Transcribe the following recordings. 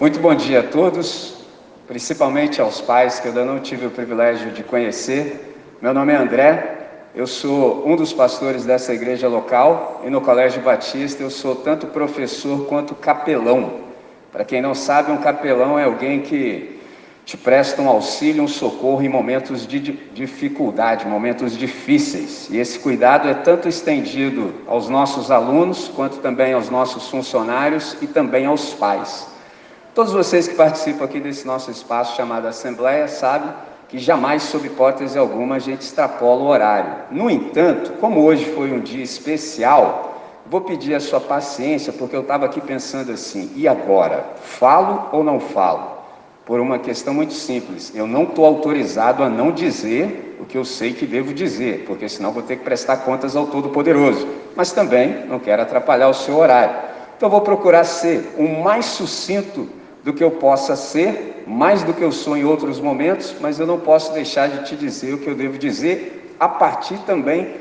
Muito bom dia a todos, principalmente aos pais que eu ainda não tive o privilégio de conhecer. Meu nome é André, eu sou um dos pastores dessa igreja local e no Colégio Batista eu sou tanto professor quanto capelão. Para quem não sabe, um capelão é alguém que te presta um auxílio, um socorro em momentos de dificuldade, momentos difíceis. E esse cuidado é tanto estendido aos nossos alunos, quanto também aos nossos funcionários e também aos pais. Todos vocês que participam aqui desse nosso espaço chamado Assembleia sabem que jamais, sob hipótese alguma, a gente extrapola o horário. No entanto, como hoje foi um dia especial, vou pedir a sua paciência, porque eu estava aqui pensando assim: e agora? Falo ou não falo? Por uma questão muito simples, eu não estou autorizado a não dizer o que eu sei que devo dizer, porque senão vou ter que prestar contas ao Todo-Poderoso. Mas também não quero atrapalhar o seu horário. Então vou procurar ser o mais sucinto do que eu possa ser, mais do que eu sou em outros momentos, mas eu não posso deixar de te dizer o que eu devo dizer, a partir também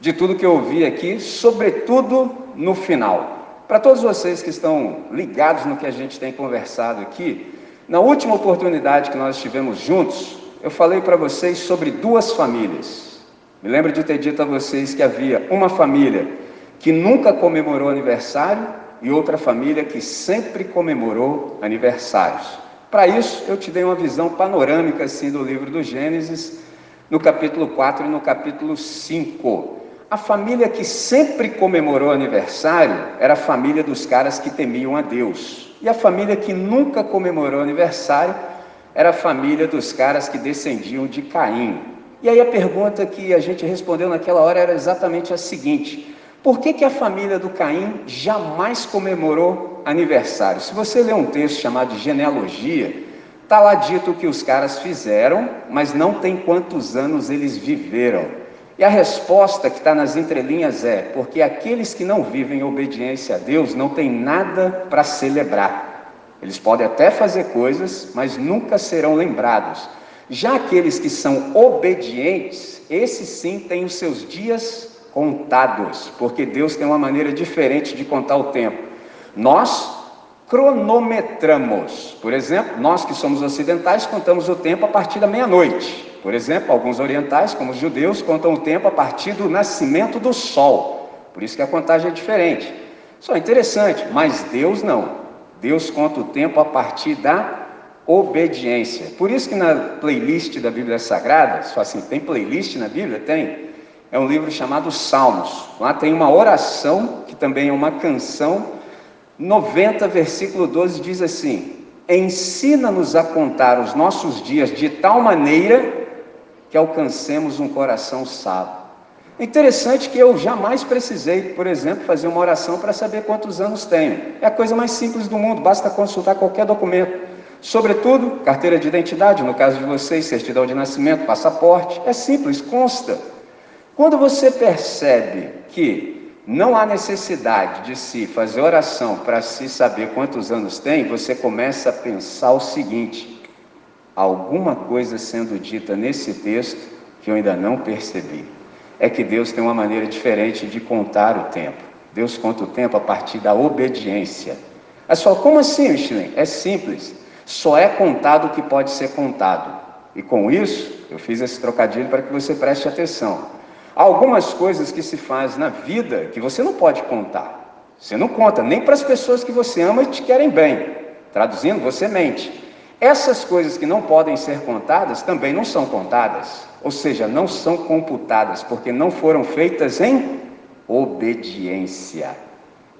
de tudo que eu ouvi aqui, sobretudo no final. Para todos vocês que estão ligados no que a gente tem conversado aqui, na última oportunidade que nós estivemos juntos, eu falei para vocês sobre duas famílias. Me lembro de ter dito a vocês que havia uma família que nunca comemorou aniversário e outra família que sempre comemorou aniversários. Para isso, eu te dei uma visão panorâmica assim do livro do Gênesis, no capítulo 4 e no capítulo 5. A família que sempre comemorou aniversário era a família dos caras que temiam a Deus. E a família que nunca comemorou aniversário era a família dos caras que descendiam de Caim. E aí a pergunta que a gente respondeu naquela hora era exatamente a seguinte: por que, que a família do Caim jamais comemorou aniversário? Se você ler um texto chamado de genealogia, está lá dito o que os caras fizeram, mas não tem quantos anos eles viveram. E a resposta que está nas entrelinhas é: porque aqueles que não vivem obediência a Deus não têm nada para celebrar. Eles podem até fazer coisas, mas nunca serão lembrados. Já aqueles que são obedientes, esses sim têm os seus dias contados, porque Deus tem uma maneira diferente de contar o tempo. Nós cronometramos. Por exemplo, nós que somos ocidentais contamos o tempo a partir da meia-noite. Por exemplo, alguns orientais, como os judeus, contam o tempo a partir do nascimento do sol. Por isso que a contagem é diferente. Só é interessante, mas Deus não. Deus conta o tempo a partir da obediência. Por isso que na playlist da Bíblia Sagrada, só assim, tem playlist na Bíblia? Tem é um livro chamado Salmos. Lá tem uma oração, que também é uma canção. 90, versículo 12 diz assim: Ensina-nos a contar os nossos dias de tal maneira que alcancemos um coração sábio. É interessante que eu jamais precisei, por exemplo, fazer uma oração para saber quantos anos tenho. É a coisa mais simples do mundo, basta consultar qualquer documento. Sobretudo, carteira de identidade, no caso de vocês, certidão de nascimento, passaporte. É simples, consta. Quando você percebe que não há necessidade de se fazer oração para se saber quantos anos tem, você começa a pensar o seguinte: alguma coisa sendo dita nesse texto que eu ainda não percebi. É que Deus tem uma maneira diferente de contar o tempo. Deus conta o tempo a partir da obediência. É só como assim, Michelin? É simples. Só é contado o que pode ser contado. E com isso, eu fiz esse trocadilho para que você preste atenção. Algumas coisas que se faz na vida que você não pode contar. Você não conta nem para as pessoas que você ama e te querem bem. Traduzindo, você mente. Essas coisas que não podem ser contadas também não são contadas, ou seja, não são computadas, porque não foram feitas em obediência.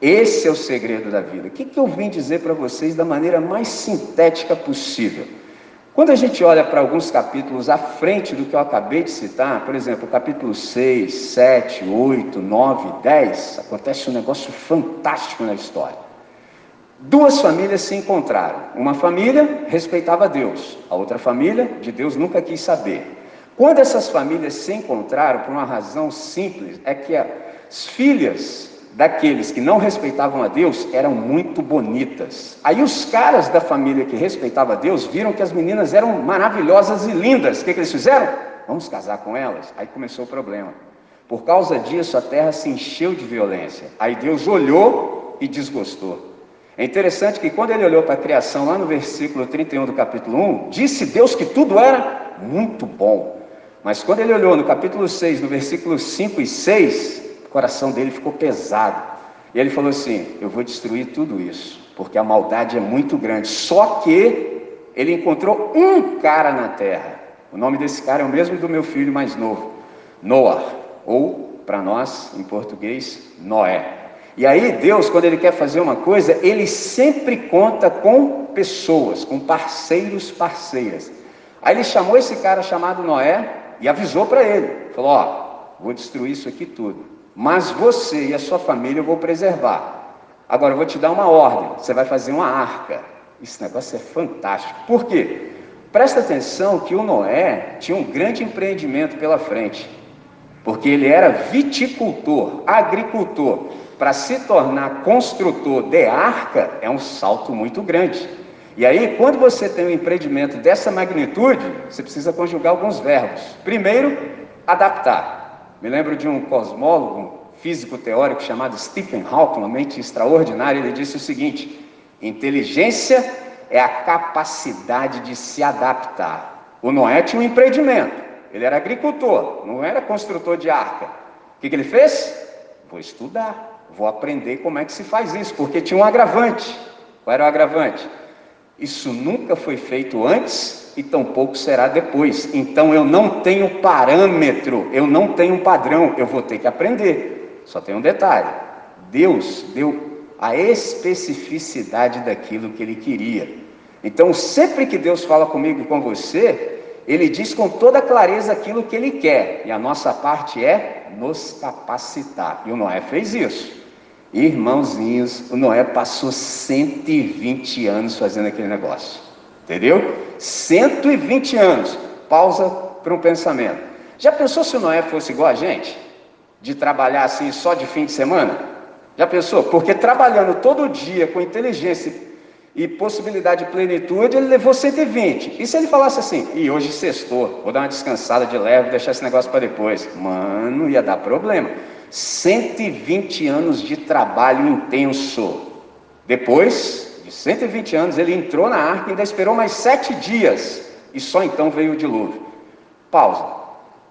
Esse é o segredo da vida. O que eu vim dizer para vocês da maneira mais sintética possível? Quando a gente olha para alguns capítulos à frente do que eu acabei de citar, por exemplo, capítulo 6, 7, 8, 9, 10, acontece um negócio fantástico na história. Duas famílias se encontraram. Uma família respeitava Deus, a outra família de Deus nunca quis saber. Quando essas famílias se encontraram, por uma razão simples, é que as filhas daqueles que não respeitavam a Deus eram muito bonitas. Aí os caras da família que respeitava a Deus viram que as meninas eram maravilhosas e lindas. O que, que eles fizeram? Vamos casar com elas. Aí começou o problema. Por causa disso, a terra se encheu de violência. Aí Deus olhou e desgostou. É interessante que quando ele olhou para a criação, lá no versículo 31 do capítulo 1, disse Deus que tudo era muito bom. Mas quando ele olhou no capítulo 6, no versículo 5 e 6, o coração dele ficou pesado. E ele falou assim: Eu vou destruir tudo isso, porque a maldade é muito grande. Só que ele encontrou um cara na terra. O nome desse cara é o mesmo do meu filho mais novo, Noah, ou para nós, em português, Noé. E aí, Deus, quando Ele quer fazer uma coisa, Ele sempre conta com pessoas, com parceiros, parceiras. Aí Ele chamou esse cara chamado Noé e avisou para ele: falou, Ó, vou destruir isso aqui tudo, mas você e a sua família eu vou preservar. Agora eu vou te dar uma ordem: você vai fazer uma arca. Esse negócio é fantástico. Por quê? Presta atenção que o Noé tinha um grande empreendimento pela frente, porque ele era viticultor, agricultor para se tornar construtor de arca é um salto muito grande. E aí, quando você tem um empreendimento dessa magnitude, você precisa conjugar alguns verbos. Primeiro, adaptar. Me lembro de um cosmólogo, físico teórico chamado Stephen Hawking, uma mente extraordinária, ele disse o seguinte: inteligência é a capacidade de se adaptar. O Noé tinha um empreendimento, ele era agricultor, não era construtor de arca. O que, que ele fez? Vou estudar. Vou aprender como é que se faz isso, porque tinha um agravante. Qual era o agravante? Isso nunca foi feito antes e tampouco será depois. Então eu não tenho parâmetro, eu não tenho padrão, eu vou ter que aprender. Só tem um detalhe: Deus deu a especificidade daquilo que Ele queria. Então, sempre que Deus fala comigo e com você, Ele diz com toda clareza aquilo que Ele quer, e a nossa parte é nos capacitar. E o Noé fez isso. Irmãozinhos, o Noé passou 120 anos fazendo aquele negócio. Entendeu? 120 anos. Pausa para um pensamento. Já pensou se o Noé fosse igual a gente? De trabalhar assim só de fim de semana? Já pensou? Porque trabalhando todo dia com inteligência e possibilidade de plenitude, ele levou 120. E se ele falasse assim, e hoje sextou, vou dar uma descansada de leve, deixar esse negócio para depois? Mano, ia dar problema. 120 anos de trabalho intenso. Depois de 120 anos, ele entrou na arca e ainda esperou mais sete dias. E só então veio o dilúvio. Pausa.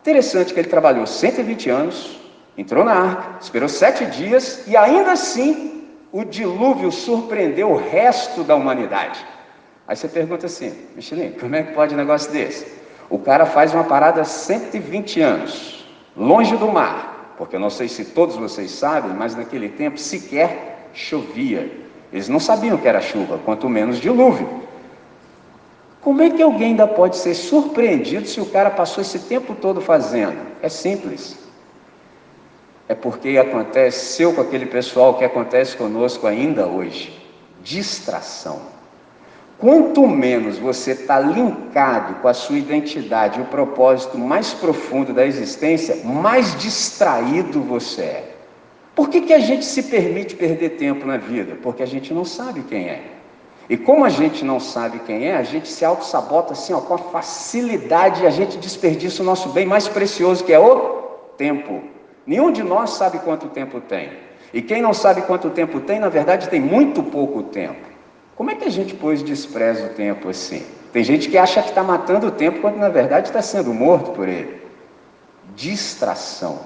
Interessante que ele trabalhou 120 anos, entrou na arca, esperou sete dias e ainda assim o dilúvio surpreendeu o resto da humanidade. Aí você pergunta assim, Michelin, como é que pode um negócio desse? O cara faz uma parada há 120 anos, longe do mar, porque eu não sei se todos vocês sabem, mas naquele tempo sequer chovia. Eles não sabiam que era chuva, quanto menos dilúvio. Como é que alguém ainda pode ser surpreendido se o cara passou esse tempo todo fazendo? É simples. É porque aconteceu com aquele pessoal que acontece conosco ainda hoje distração. Quanto menos você está linkado com a sua identidade, o propósito mais profundo da existência, mais distraído você é. Por que, que a gente se permite perder tempo na vida? Porque a gente não sabe quem é. E como a gente não sabe quem é, a gente se auto-sabota assim, ó, com a facilidade a gente desperdiça o nosso bem mais precioso, que é o tempo. Nenhum de nós sabe quanto tempo tem. E quem não sabe quanto tempo tem, na verdade, tem muito pouco tempo. Como é que a gente, pois, despreza o tempo assim? Tem gente que acha que está matando o tempo, quando na verdade está sendo morto por ele. Distração.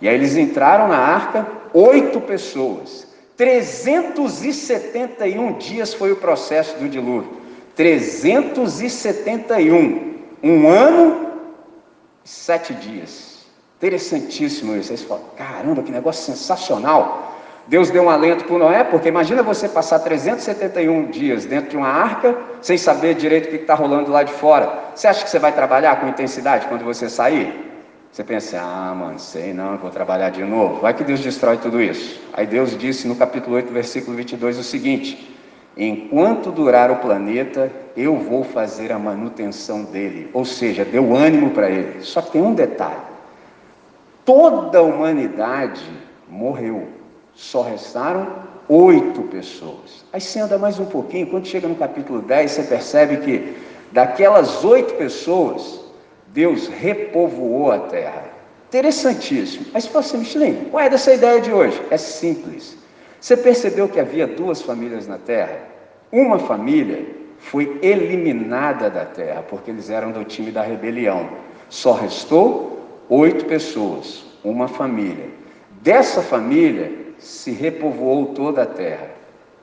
E aí eles entraram na arca, oito pessoas. 371 dias foi o processo do dilúvio. 371. Um ano e sete dias. Interessantíssimo isso. Aí você fala, caramba, que negócio sensacional. Deus deu um alento para Noé, porque imagina você passar 371 dias dentro de uma arca, sem saber direito o que está rolando lá de fora. Você acha que você vai trabalhar com intensidade quando você sair? Você pensa, ah, mano, sei não, vou trabalhar de novo. Vai que Deus destrói tudo isso. Aí Deus disse no capítulo 8, versículo 22 o seguinte: Enquanto durar o planeta, eu vou fazer a manutenção dele. Ou seja, deu ânimo para ele. Só que tem um detalhe: toda a humanidade morreu só restaram oito pessoas. Aí você anda mais um pouquinho, quando chega no capítulo 10, você percebe que daquelas oito pessoas, Deus repovoou a terra. Interessantíssimo. Aí você fala assim, Michelin, qual é dessa ideia de hoje? É simples. Você percebeu que havia duas famílias na terra? Uma família foi eliminada da terra, porque eles eram do time da rebelião. Só restou oito pessoas, uma família. Dessa família se repovoou toda a terra.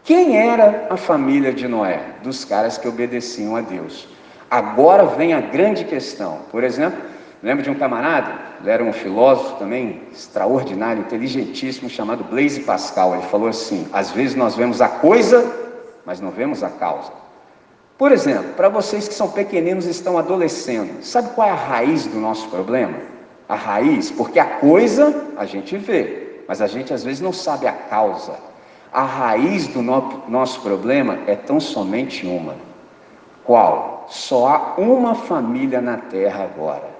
Quem era a família de Noé? Dos caras que obedeciam a Deus. Agora vem a grande questão. Por exemplo, lembro de um camarada, ele era um filósofo também extraordinário, inteligentíssimo, chamado Blaise Pascal. Ele falou assim: às vezes nós vemos a coisa, mas não vemos a causa. Por exemplo, para vocês que são pequeninos e estão adolescendo, sabe qual é a raiz do nosso problema? A raiz, porque a coisa a gente vê, mas a gente às vezes não sabe a causa. A raiz do no nosso problema é tão somente uma. Qual? Só há uma família na terra agora.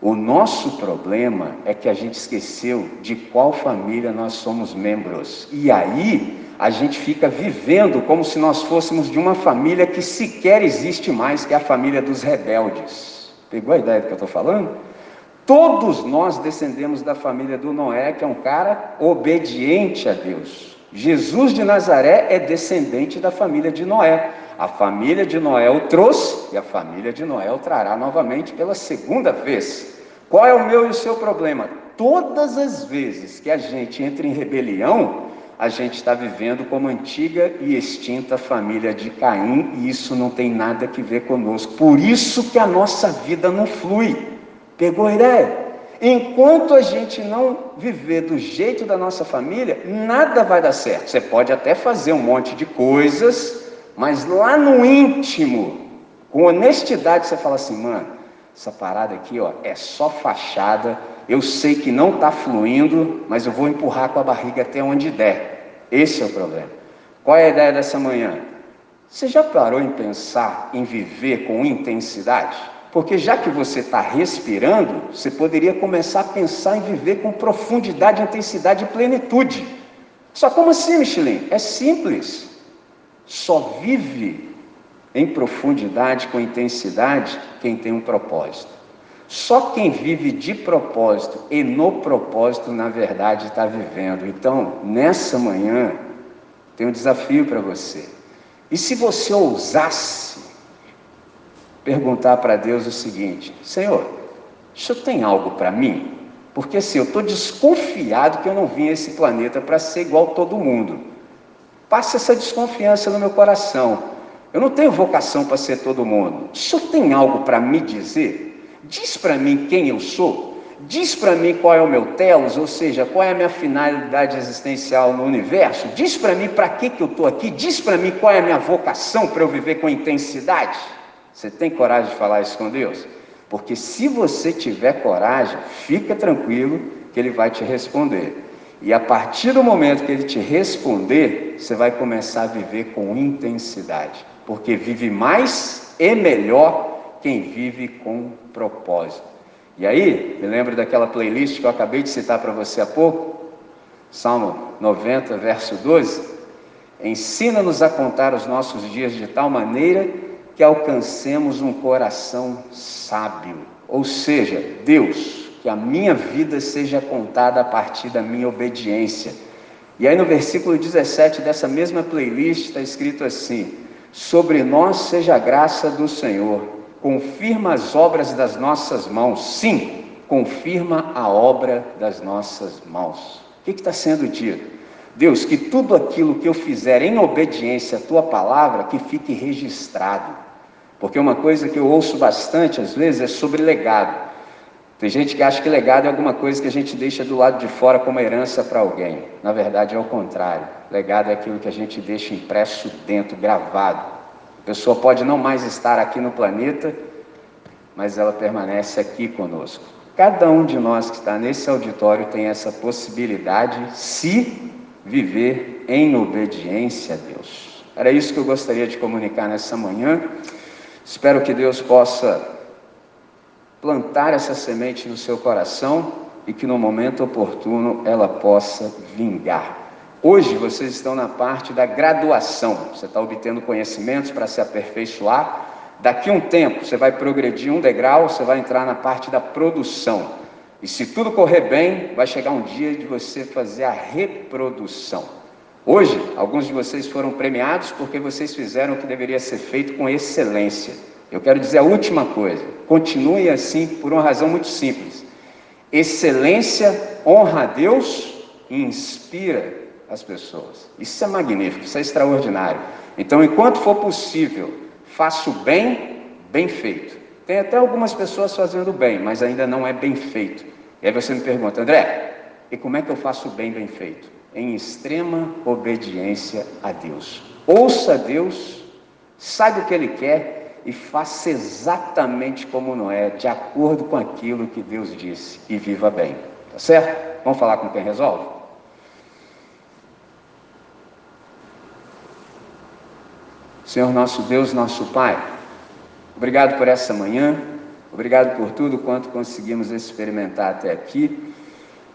O nosso problema é que a gente esqueceu de qual família nós somos membros. E aí, a gente fica vivendo como se nós fôssemos de uma família que sequer existe mais, que é a família dos rebeldes. Pegou a ideia do que eu estou falando? Todos nós descendemos da família do Noé, que é um cara obediente a Deus. Jesus de Nazaré é descendente da família de Noé. A família de Noé o trouxe e a família de Noé o trará novamente pela segunda vez. Qual é o meu e o seu problema? Todas as vezes que a gente entra em rebelião, a gente está vivendo como antiga e extinta família de Caim, e isso não tem nada que ver conosco. Por isso que a nossa vida não flui. Pegou a ideia? Enquanto a gente não viver do jeito da nossa família, nada vai dar certo. Você pode até fazer um monte de coisas, mas lá no íntimo, com honestidade, você fala assim, mano, essa parada aqui ó, é só fachada eu sei que não está fluindo, mas eu vou empurrar com a barriga até onde der. Esse é o problema. Qual é a ideia dessa manhã? Você já parou em pensar em viver com intensidade? Porque já que você está respirando, você poderia começar a pensar em viver com profundidade, intensidade e plenitude. Só como assim, Michelin? É simples. Só vive em profundidade, com intensidade, quem tem um propósito. Só quem vive de propósito e no propósito, na verdade, está vivendo. Então, nessa manhã, tem um desafio para você. E se você ousasse perguntar para Deus o seguinte: Senhor, o senhor tem algo para mim? Porque assim, eu estou desconfiado que eu não vim a esse planeta para ser igual a todo mundo. Passa essa desconfiança no meu coração. Eu não tenho vocação para ser todo mundo. O senhor tem algo para me dizer? Diz para mim quem eu sou. Diz para mim qual é o meu telos, ou seja, qual é a minha finalidade existencial no universo. Diz para mim para que, que eu estou aqui. Diz para mim qual é a minha vocação para eu viver com intensidade. Você tem coragem de falar isso com Deus? Porque se você tiver coragem, fica tranquilo que Ele vai te responder. E a partir do momento que Ele te responder, você vai começar a viver com intensidade. Porque vive mais e melhor quem vive com propósito. E aí, me lembro daquela playlist que eu acabei de citar para você há pouco, Salmo 90, verso 12. Ensina-nos a contar os nossos dias de tal maneira que alcancemos um coração sábio. Ou seja, Deus, que a minha vida seja contada a partir da minha obediência. E aí no versículo 17 dessa mesma playlist está escrito assim: Sobre nós seja a graça do Senhor confirma as obras das nossas mãos. Sim, confirma a obra das nossas mãos. O que está sendo dito? Deus, que tudo aquilo que eu fizer em obediência à tua palavra, que fique registrado. Porque uma coisa que eu ouço bastante às vezes é sobre legado. Tem gente que acha que legado é alguma coisa que a gente deixa do lado de fora como herança para alguém. Na verdade é o contrário. Legado é aquilo que a gente deixa impresso dentro, gravado. A pessoa pode não mais estar aqui no planeta, mas ela permanece aqui conosco. Cada um de nós que está nesse auditório tem essa possibilidade se viver em obediência a Deus. Era isso que eu gostaria de comunicar nessa manhã. Espero que Deus possa plantar essa semente no seu coração e que no momento oportuno ela possa vingar. Hoje vocês estão na parte da graduação, você está obtendo conhecimentos para se aperfeiçoar. Daqui um tempo você vai progredir um degrau, você vai entrar na parte da produção. E se tudo correr bem, vai chegar um dia de você fazer a reprodução. Hoje, alguns de vocês foram premiados porque vocês fizeram o que deveria ser feito com excelência. Eu quero dizer a última coisa: continue assim por uma razão muito simples. Excelência honra a Deus e inspira as pessoas. Isso é magnífico, isso é extraordinário. Então, enquanto for possível, faça o bem, bem feito. Tem até algumas pessoas fazendo bem, mas ainda não é bem feito. E aí você me pergunta, André, e como é que eu faço o bem bem feito? Em extrema obediência a Deus. Ouça Deus, saiba o que Ele quer e faça exatamente como Noé, de acordo com aquilo que Deus disse, e viva bem. Tá certo? Vamos falar com quem resolve? Senhor nosso Deus, nosso Pai, obrigado por essa manhã, obrigado por tudo quanto conseguimos experimentar até aqui.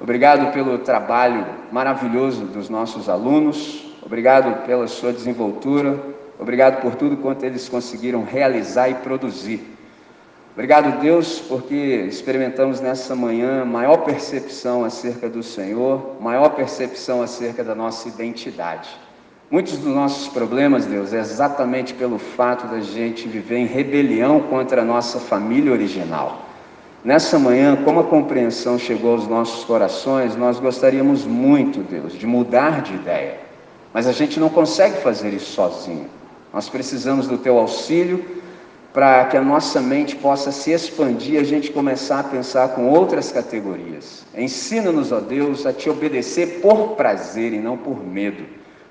Obrigado pelo trabalho maravilhoso dos nossos alunos, obrigado pela sua desenvoltura, obrigado por tudo quanto eles conseguiram realizar e produzir. Obrigado, Deus, porque experimentamos nessa manhã maior percepção acerca do Senhor, maior percepção acerca da nossa identidade. Muitos dos nossos problemas, Deus, é exatamente pelo fato da gente viver em rebelião contra a nossa família original. Nessa manhã, como a compreensão chegou aos nossos corações, nós gostaríamos muito, Deus, de mudar de ideia. Mas a gente não consegue fazer isso sozinho. Nós precisamos do teu auxílio para que a nossa mente possa se expandir e a gente começar a pensar com outras categorias. Ensina-nos, ó Deus, a te obedecer por prazer e não por medo,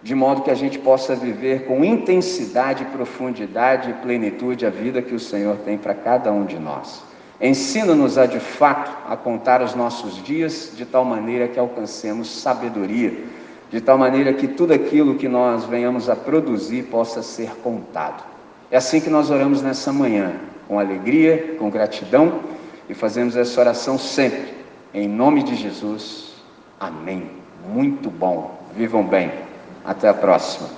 de modo que a gente possa viver com intensidade, profundidade e plenitude a vida que o Senhor tem para cada um de nós. Ensina-nos a de fato a contar os nossos dias de tal maneira que alcancemos sabedoria, de tal maneira que tudo aquilo que nós venhamos a produzir possa ser contado. É assim que nós oramos nessa manhã, com alegria, com gratidão e fazemos essa oração sempre, em nome de Jesus. Amém. Muito bom. Vivam bem. Até a próxima.